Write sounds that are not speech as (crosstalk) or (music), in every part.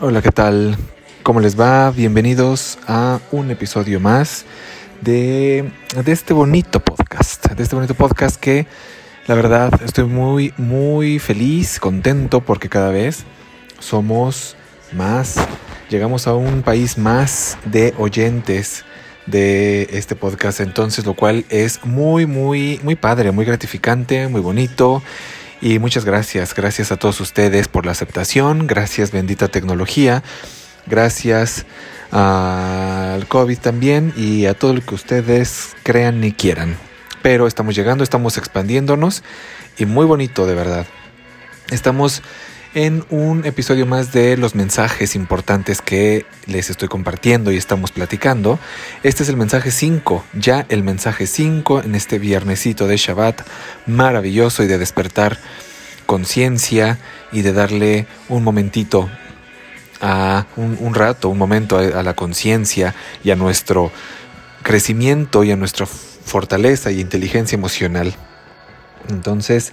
Hola, ¿qué tal? ¿Cómo les va? Bienvenidos a un episodio más de, de este bonito podcast, de este bonito podcast que la verdad estoy muy, muy feliz, contento porque cada vez somos más, llegamos a un país más de oyentes de este podcast, entonces lo cual es muy, muy, muy padre, muy gratificante, muy bonito. Y muchas gracias, gracias a todos ustedes por la aceptación, gracias bendita tecnología, gracias al COVID también y a todo lo que ustedes crean y quieran. Pero estamos llegando, estamos expandiéndonos y muy bonito de verdad. Estamos en un episodio más de los mensajes importantes que les estoy compartiendo y estamos platicando. Este es el mensaje 5, ya el mensaje 5 en este viernesito de Shabbat maravilloso y de despertar conciencia y de darle un momentito a un, rato, un momento a, a la conciencia y a nuestro crecimiento y a nuestra fortaleza y inteligencia emocional. Entonces,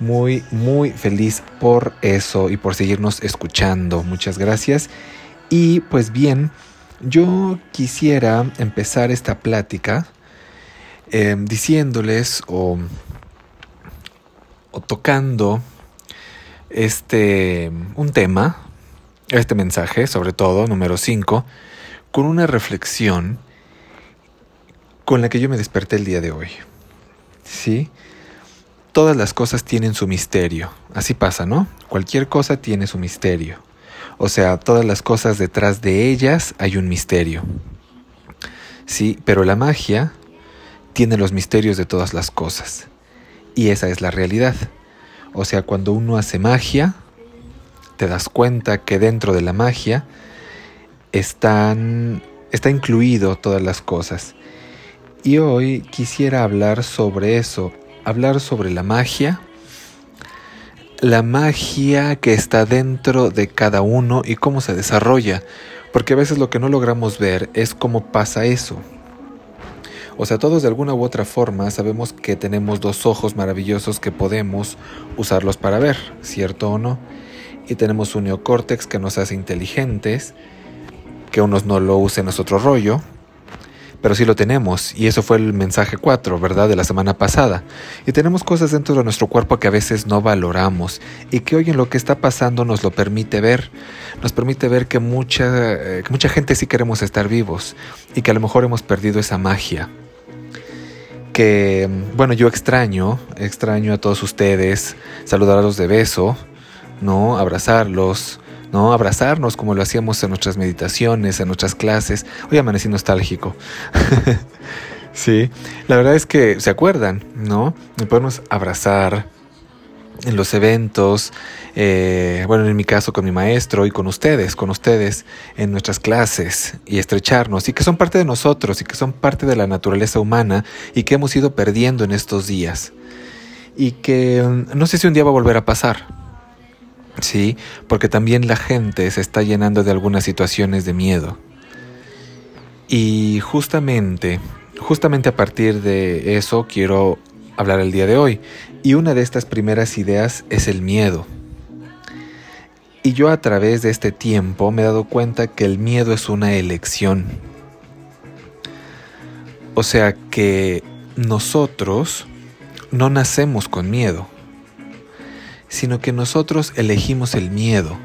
muy, muy feliz por eso y por seguirnos escuchando. Muchas gracias. Y pues bien, yo quisiera empezar esta plática em, diciéndoles o, o tocando este un tema, este mensaje, sobre todo, número 5, con una reflexión con la que yo me desperté el día de hoy. ¿Sí? Todas las cosas tienen su misterio. Así pasa, ¿no? Cualquier cosa tiene su misterio. O sea, todas las cosas detrás de ellas hay un misterio. Sí, pero la magia tiene los misterios de todas las cosas. Y esa es la realidad. O sea, cuando uno hace magia, te das cuenta que dentro de la magia están, está incluido todas las cosas. Y hoy quisiera hablar sobre eso, hablar sobre la magia, la magia que está dentro de cada uno y cómo se desarrolla, porque a veces lo que no logramos ver es cómo pasa eso. O sea, todos de alguna u otra forma sabemos que tenemos dos ojos maravillosos que podemos usarlos para ver, ¿cierto o no? Y tenemos un neocórtex que nos hace inteligentes, que unos no lo usen es otro rollo, pero sí lo tenemos, y eso fue el mensaje 4, ¿verdad? De la semana pasada. Y tenemos cosas dentro de nuestro cuerpo que a veces no valoramos, y que hoy en lo que está pasando nos lo permite ver. Nos permite ver que mucha, eh, que mucha gente sí queremos estar vivos, y que a lo mejor hemos perdido esa magia. Que, bueno, yo extraño, extraño a todos ustedes, saludarlos de beso, ¿no? Abrazarlos, ¿no? Abrazarnos como lo hacíamos en nuestras meditaciones, en nuestras clases. Hoy amanecí nostálgico. (laughs) sí, la verdad es que se acuerdan, ¿no? Podemos abrazar en los eventos, eh, bueno, en mi caso con mi maestro y con ustedes, con ustedes en nuestras clases y estrecharnos y que son parte de nosotros y que son parte de la naturaleza humana y que hemos ido perdiendo en estos días y que mm, no sé si un día va a volver a pasar. Sí, porque también la gente se está llenando de algunas situaciones de miedo. Y justamente, justamente a partir de eso quiero hablar el día de hoy. Y una de estas primeras ideas es el miedo. Y yo a través de este tiempo me he dado cuenta que el miedo es una elección. O sea que nosotros no nacemos con miedo sino que nosotros elegimos el miedo.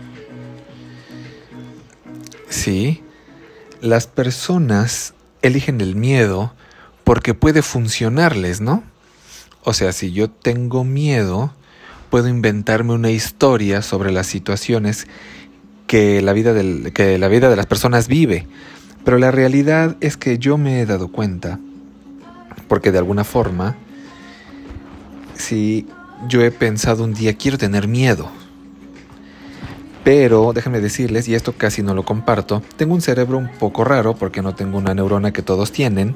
Sí, las personas eligen el miedo porque puede funcionarles, ¿no? O sea, si yo tengo miedo, puedo inventarme una historia sobre las situaciones que la vida, que la vida de las personas vive. Pero la realidad es que yo me he dado cuenta, porque de alguna forma, si yo he pensado un día, quiero tener miedo. Pero déjenme decirles, y esto casi no lo comparto, tengo un cerebro un poco raro porque no tengo una neurona que todos tienen.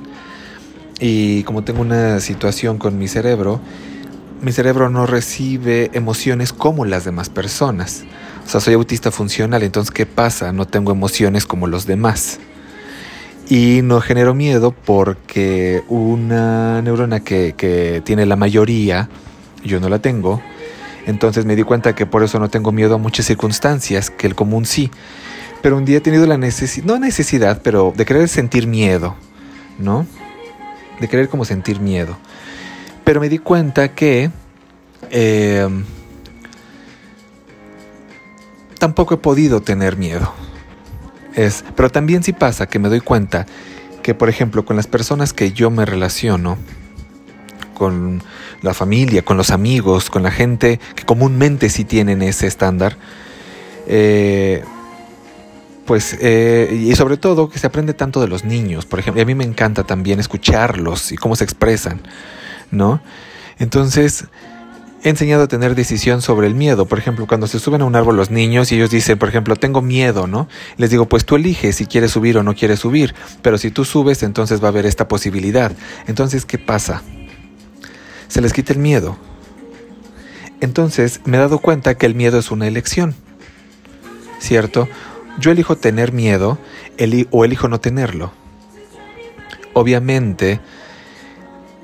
Y como tengo una situación con mi cerebro, mi cerebro no recibe emociones como las demás personas. O sea, soy autista funcional, entonces ¿qué pasa? No tengo emociones como los demás. Y no genero miedo porque una neurona que, que tiene la mayoría, yo no la tengo, entonces me di cuenta que por eso no tengo miedo a muchas circunstancias, que el común sí. Pero un día he tenido la necesidad, no necesidad, pero de querer sentir miedo, ¿no? De querer como sentir miedo. Pero me di cuenta que eh, tampoco he podido tener miedo. Es, pero también sí pasa que me doy cuenta que, por ejemplo, con las personas que yo me relaciono, con la familia, con los amigos, con la gente que comúnmente sí tienen ese estándar, eh, pues, eh, y sobre todo que se aprende tanto de los niños, por ejemplo, y a mí me encanta también escucharlos y cómo se expresan, ¿no? Entonces, he enseñado a tener decisión sobre el miedo. Por ejemplo, cuando se suben a un árbol los niños y ellos dicen, por ejemplo, tengo miedo, ¿no? Les digo, pues tú eliges si quieres subir o no quieres subir, pero si tú subes, entonces va a haber esta posibilidad. Entonces, ¿qué pasa? Se les quita el miedo. Entonces, me he dado cuenta que el miedo es una elección. ¿Cierto? Yo elijo tener miedo o elijo no tenerlo. Obviamente,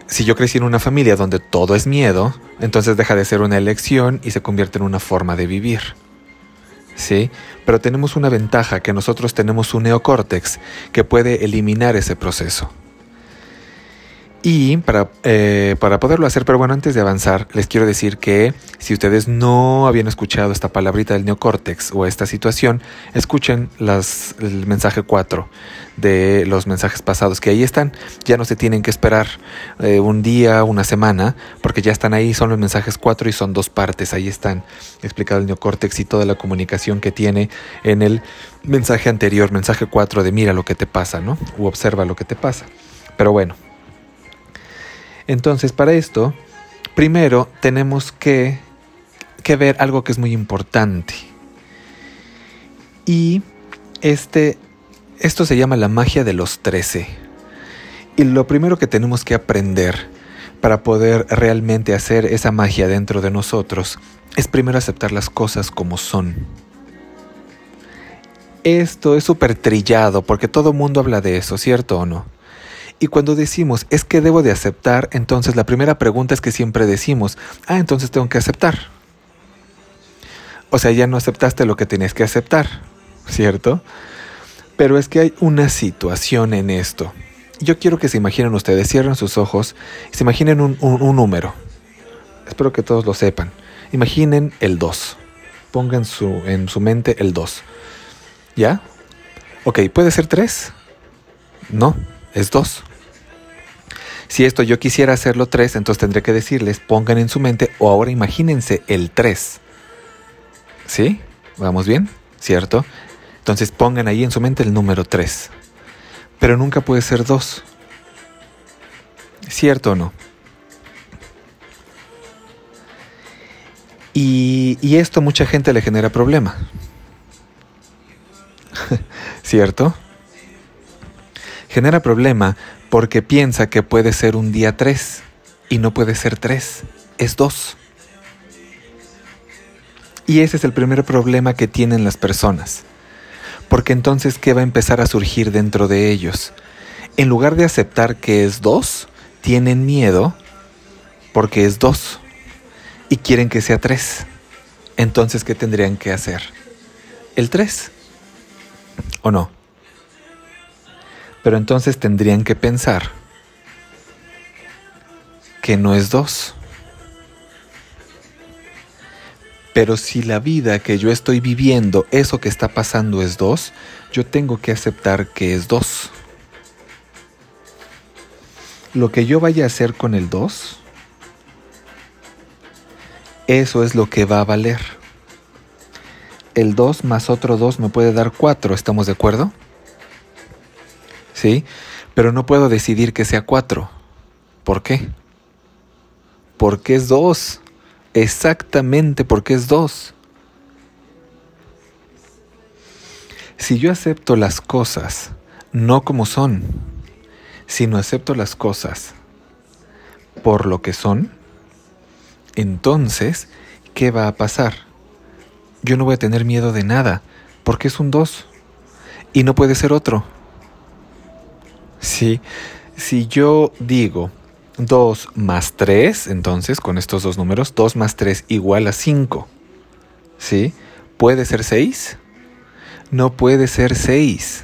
si yo crecí en una familia donde todo es miedo, entonces deja de ser una elección y se convierte en una forma de vivir. ¿Sí? Pero tenemos una ventaja que nosotros tenemos un neocórtex que puede eliminar ese proceso. Y para, eh, para, poderlo hacer, pero bueno, antes de avanzar, les quiero decir que si ustedes no habían escuchado esta palabrita del neocórtex o esta situación, escuchen las, el mensaje 4 de los mensajes pasados, que ahí están, ya no se tienen que esperar eh, un día, una semana, porque ya están ahí, son los mensajes 4 y son dos partes, ahí están explicado el neocórtex y toda la comunicación que tiene en el mensaje anterior, mensaje 4 de mira lo que te pasa, ¿no? U observa lo que te pasa. Pero bueno. Entonces, para esto, primero tenemos que, que ver algo que es muy importante. Y este, esto se llama la magia de los 13. Y lo primero que tenemos que aprender para poder realmente hacer esa magia dentro de nosotros es primero aceptar las cosas como son. Esto es súper trillado porque todo mundo habla de eso, ¿cierto o no? Y cuando decimos, es que debo de aceptar, entonces la primera pregunta es que siempre decimos, ah, entonces tengo que aceptar. O sea, ya no aceptaste lo que tenías que aceptar, ¿cierto? Pero es que hay una situación en esto. Yo quiero que se imaginen ustedes, cierren sus ojos y se imaginen un, número. Espero que todos lo sepan. Imaginen el 2. Pongan su, en su mente el 2. ¿Ya? Ok, ¿puede ser 3? No, es 2. Si esto yo quisiera hacerlo 3, entonces tendré que decirles, pongan en su mente o ahora imagínense el 3. ¿Sí? ¿Vamos bien? ¿Cierto? Entonces pongan ahí en su mente el número 3. Pero nunca puede ser 2. ¿Cierto o no? Y, y esto mucha gente le genera problema. (laughs) ¿Cierto? Genera problema porque piensa que puede ser un día 3 y no puede ser 3, es 2. Y ese es el primer problema que tienen las personas. Porque entonces, ¿qué va a empezar a surgir dentro de ellos? En lugar de aceptar que es 2, tienen miedo porque es 2 y quieren que sea 3. Entonces, ¿qué tendrían que hacer? El 3. ¿O no? Pero entonces tendrían que pensar que no es dos. Pero si la vida que yo estoy viviendo, eso que está pasando es dos, yo tengo que aceptar que es dos. Lo que yo vaya a hacer con el dos, eso es lo que va a valer. El 2 más otro 2 me puede dar 4, ¿estamos de acuerdo? ¿Sí? Pero no puedo decidir que sea cuatro. ¿Por qué? Porque es dos. Exactamente porque es dos. Si yo acepto las cosas no como son, sino acepto las cosas por lo que son, entonces, ¿qué va a pasar? Yo no voy a tener miedo de nada, porque es un dos y no puede ser otro. Sí, si yo digo 2 más 3, entonces con estos dos números, 2 más 3 igual a 5. ¿Sí? ¿Puede ser 6? No puede ser 6.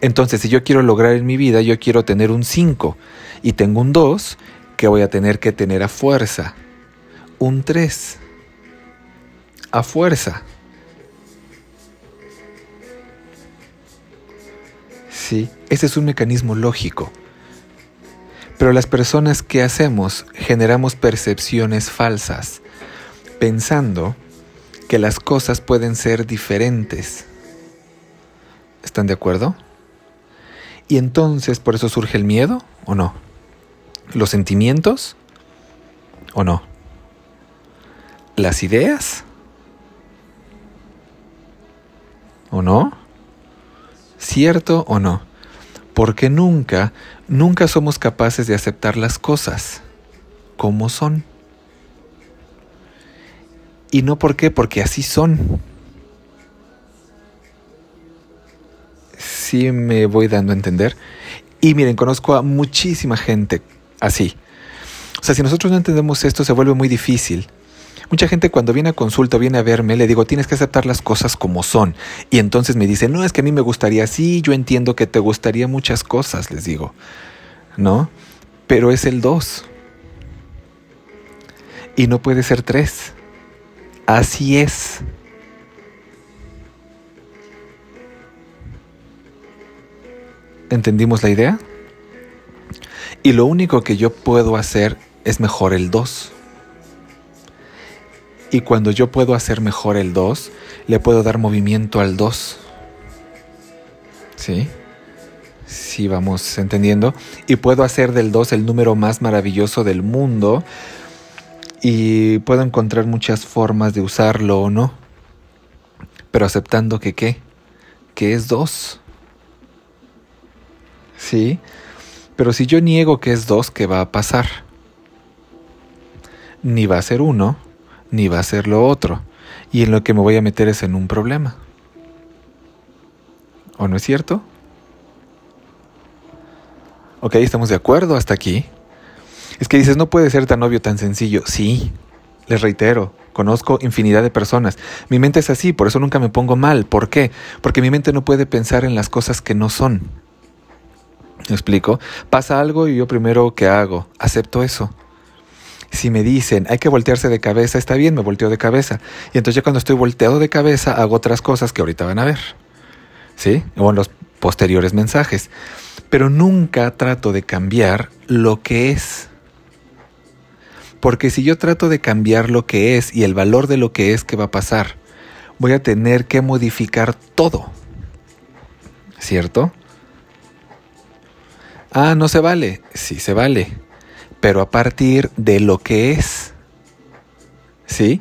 Entonces, si yo quiero lograr en mi vida, yo quiero tener un 5 y tengo un 2, que voy a tener que tener a fuerza. Un 3. A fuerza. Sí, ese es un mecanismo lógico. Pero las personas que hacemos generamos percepciones falsas, pensando que las cosas pueden ser diferentes. ¿Están de acuerdo? Y entonces por eso surge el miedo o no? ¿Los sentimientos o no? ¿Las ideas? ¿O no? ¿Cierto o no? Porque nunca, nunca somos capaces de aceptar las cosas como son. Y no por qué, porque así son. Sí me voy dando a entender. Y miren, conozco a muchísima gente así. O sea, si nosotros no entendemos esto, se vuelve muy difícil. Mucha gente cuando viene a consulta viene a verme, le digo, tienes que aceptar las cosas como son. Y entonces me dice, no, es que a mí me gustaría así, yo entiendo que te gustaría muchas cosas, les digo. ¿No? Pero es el dos. Y no puede ser tres. Así es. ¿Entendimos la idea? Y lo único que yo puedo hacer es mejor el 2. Y cuando yo puedo hacer mejor el 2, le puedo dar movimiento al 2. ¿Sí? Sí, vamos entendiendo. Y puedo hacer del 2 el número más maravilloso del mundo. Y puedo encontrar muchas formas de usarlo o no. Pero aceptando que qué? Que es 2. ¿Sí? Pero si yo niego que es 2, ¿qué va a pasar? Ni va a ser 1, ni va a ser lo otro. Y en lo que me voy a meter es en un problema. ¿O no es cierto? Ok, estamos de acuerdo hasta aquí. Es que dices, no puede ser tan obvio, tan sencillo. Sí, les reitero, conozco infinidad de personas. Mi mente es así, por eso nunca me pongo mal. ¿Por qué? Porque mi mente no puede pensar en las cosas que no son. ¿Me explico? Pasa algo y yo primero, ¿qué hago? Acepto eso. Si me dicen, hay que voltearse de cabeza, está bien, me volteo de cabeza. Y entonces ya cuando estoy volteado de cabeza, hago otras cosas que ahorita van a ver. ¿Sí? O en los posteriores mensajes. Pero nunca trato de cambiar lo que es. Porque si yo trato de cambiar lo que es y el valor de lo que es, ¿qué va a pasar? Voy a tener que modificar todo. ¿Cierto? Ah, no se vale. Sí se vale pero a partir de lo que es. ¿Sí?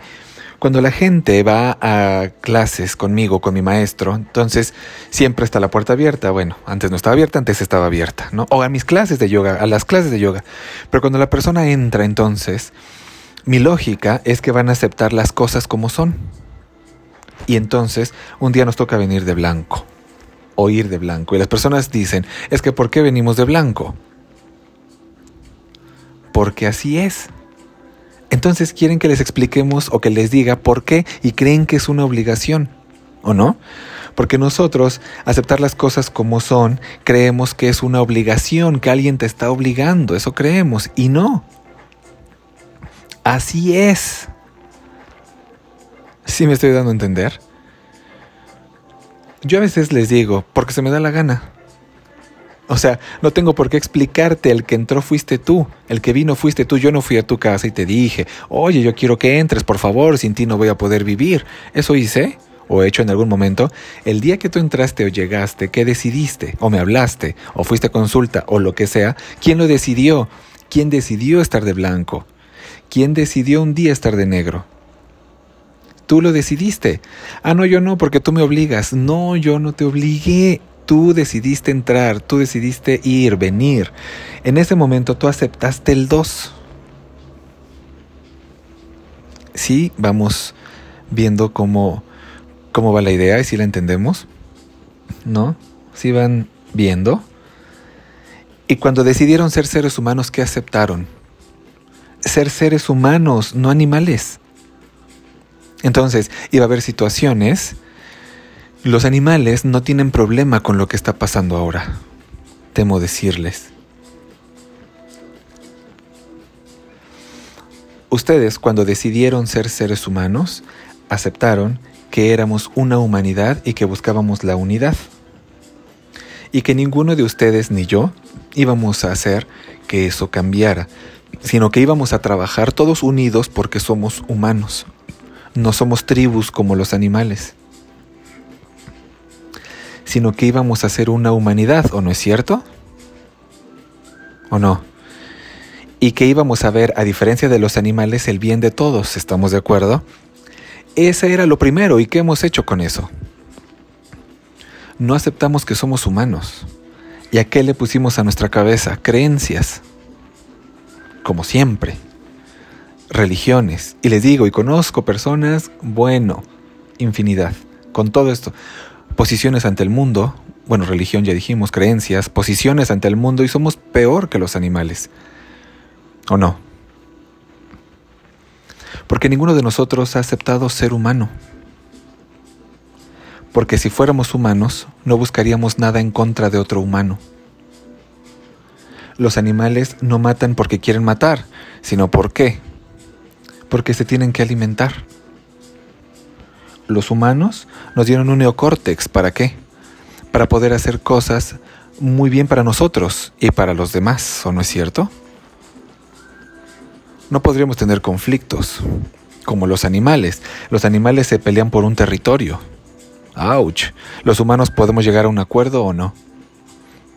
Cuando la gente va a clases conmigo, con mi maestro, entonces siempre está la puerta abierta. Bueno, antes no estaba abierta, antes estaba abierta, ¿no? O a mis clases de yoga, a las clases de yoga. Pero cuando la persona entra, entonces, mi lógica es que van a aceptar las cosas como son. Y entonces, un día nos toca venir de blanco, o ir de blanco. Y las personas dicen, es que ¿por qué venimos de blanco? Porque así es. Entonces quieren que les expliquemos o que les diga por qué y creen que es una obligación, ¿o no? Porque nosotros, aceptar las cosas como son, creemos que es una obligación, que alguien te está obligando, eso creemos, y no. Así es. ¿Sí me estoy dando a entender? Yo a veces les digo, porque se me da la gana. O sea, no tengo por qué explicarte, el que entró fuiste tú, el que vino fuiste tú, yo no fui a tu casa y te dije, oye, yo quiero que entres, por favor, sin ti no voy a poder vivir. Eso hice, o he hecho en algún momento, el día que tú entraste o llegaste, ¿qué decidiste? O me hablaste, o fuiste a consulta, o lo que sea, ¿quién lo decidió? ¿Quién decidió estar de blanco? ¿Quién decidió un día estar de negro? Tú lo decidiste. Ah, no, yo no, porque tú me obligas. No, yo no te obligué. Tú decidiste entrar, tú decidiste ir, venir. En ese momento tú aceptaste el 2. Sí, vamos viendo cómo, cómo va la idea y si la entendemos. ¿No? Si van viendo. Y cuando decidieron ser seres humanos, ¿qué aceptaron? Ser seres humanos, no animales. Entonces, iba a haber situaciones, los animales no tienen problema con lo que está pasando ahora, temo decirles. Ustedes, cuando decidieron ser seres humanos, aceptaron que éramos una humanidad y que buscábamos la unidad. Y que ninguno de ustedes ni yo íbamos a hacer que eso cambiara, sino que íbamos a trabajar todos unidos porque somos humanos. No somos tribus como los animales, sino que íbamos a ser una humanidad, ¿o no es cierto? ¿O no? Y que íbamos a ver, a diferencia de los animales, el bien de todos, ¿estamos de acuerdo? Ese era lo primero, ¿y qué hemos hecho con eso? No aceptamos que somos humanos. ¿Y a qué le pusimos a nuestra cabeza? Creencias. Como siempre. Religiones. Y les digo, y conozco personas, bueno, infinidad. Con todo esto. Posiciones ante el mundo. Bueno, religión ya dijimos, creencias, posiciones ante el mundo y somos peor que los animales. ¿O no? Porque ninguno de nosotros ha aceptado ser humano porque si fuéramos humanos no buscaríamos nada en contra de otro humano. Los animales no matan porque quieren matar, sino ¿por qué? Porque se tienen que alimentar. Los humanos nos dieron un neocórtex, ¿para qué? Para poder hacer cosas muy bien para nosotros y para los demás, ¿o no es cierto? No podríamos tener conflictos, como los animales. Los animales se pelean por un territorio, ¡Auch! ¿Los humanos podemos llegar a un acuerdo o no?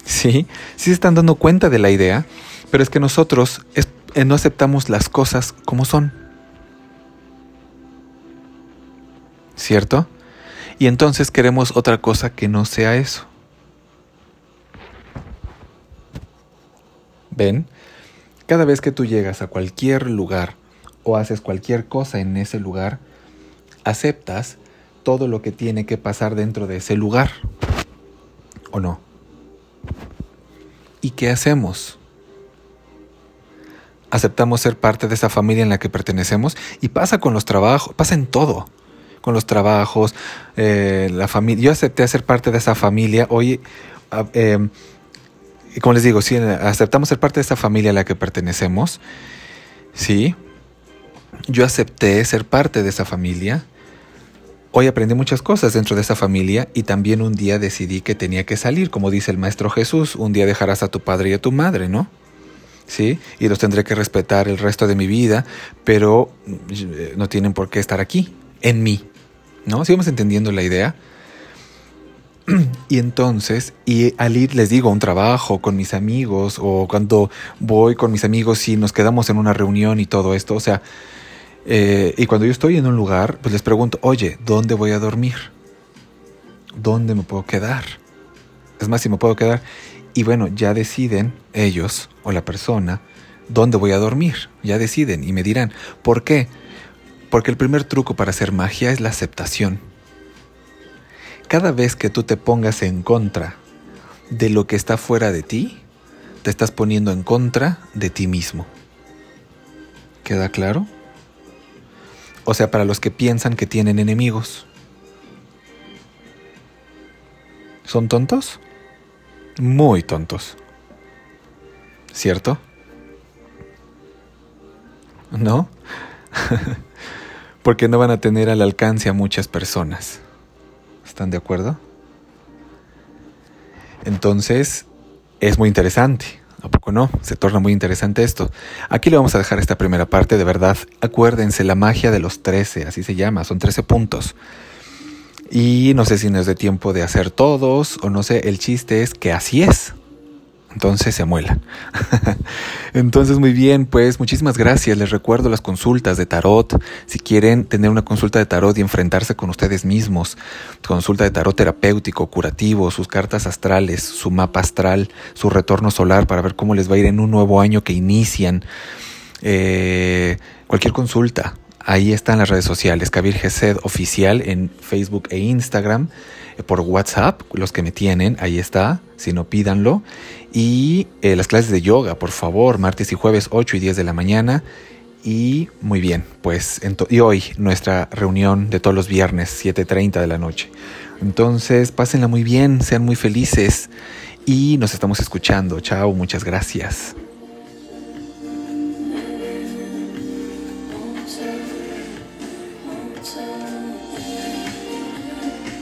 Sí, sí se están dando cuenta de la idea, pero es que nosotros eh, no aceptamos las cosas como son. ¿Cierto? Y entonces queremos otra cosa que no sea eso. ¿Ven? Cada vez que tú llegas a cualquier lugar o haces cualquier cosa en ese lugar, aceptas todo lo que tiene que pasar dentro de ese lugar. ¿O no? ¿Y qué hacemos? Aceptamos ser parte de esa familia en la que pertenecemos y pasa con los trabajos, pasa en todo, con los trabajos, eh, la familia. Yo acepté ser parte de esa familia. Hoy, eh, como les digo, si aceptamos ser parte de esa familia a la que pertenecemos. Sí, yo acepté ser parte de esa familia Hoy aprendí muchas cosas dentro de esa familia y también un día decidí que tenía que salir, como dice el Maestro Jesús, un día dejarás a tu padre y a tu madre, ¿no? ¿Sí? Y los tendré que respetar el resto de mi vida, pero eh, no tienen por qué estar aquí, en mí, ¿no? ¿Sigamos entendiendo la idea? (clears throat) Y entonces, y al ir, les digo, un trabajo con mis amigos o cuando voy con mis amigos y nos quedamos en una reunión y todo esto, o sea, eh, y cuando yo estoy en un lugar, pues les pregunto, oye, ¿dónde voy a dormir? ¿Dónde me puedo quedar? Es más, si me puedo quedar. Y bueno, ya deciden ellos o la persona dónde voy a dormir. Ya deciden y me dirán, ¿por qué? Porque el primer truco para hacer magia es la aceptación. Cada vez que tú te pongas en contra de lo que está fuera de ti, te estás poniendo en contra de ti mismo. ¿Queda claro? O sea, para los que piensan que tienen enemigos. ¿Son tontos? Muy tontos. ¿Cierto? ¿No? (laughs) Porque no van a tener al alcance a muchas personas. ¿Están de acuerdo? Entonces, es muy interesante. ¿A poco no? Se torna muy interesante esto. Aquí le vamos a dejar esta primera parte, de verdad. Acuérdense, la magia de los 13, así se llama, son 13 puntos. Y no sé si nos dé tiempo de hacer todos, o no sé, el chiste es que así es entonces se muela. (laughs) entonces, muy bien, pues muchísimas gracias. Les recuerdo las consultas de tarot. Si quieren tener una consulta de tarot y enfrentarse con ustedes mismos, consulta de tarot terapéutico, curativo, sus cartas astrales, su mapa astral, su retorno solar para ver cómo les va a ir en un nuevo año que inician. Eh, cualquier consulta, Ahí están las redes sociales, Kabir Gesed Oficial en Facebook e Instagram, eh, por WhatsApp, los que me tienen, ahí está, si no pídanlo. Y eh, las clases de yoga, por favor, martes y jueves 8 y 10 de la mañana. Y muy bien, pues y hoy nuestra reunión de todos los viernes, 7.30 de la noche. Entonces, pásenla muy bien, sean muy felices y nos estamos escuchando. Chao, muchas gracias.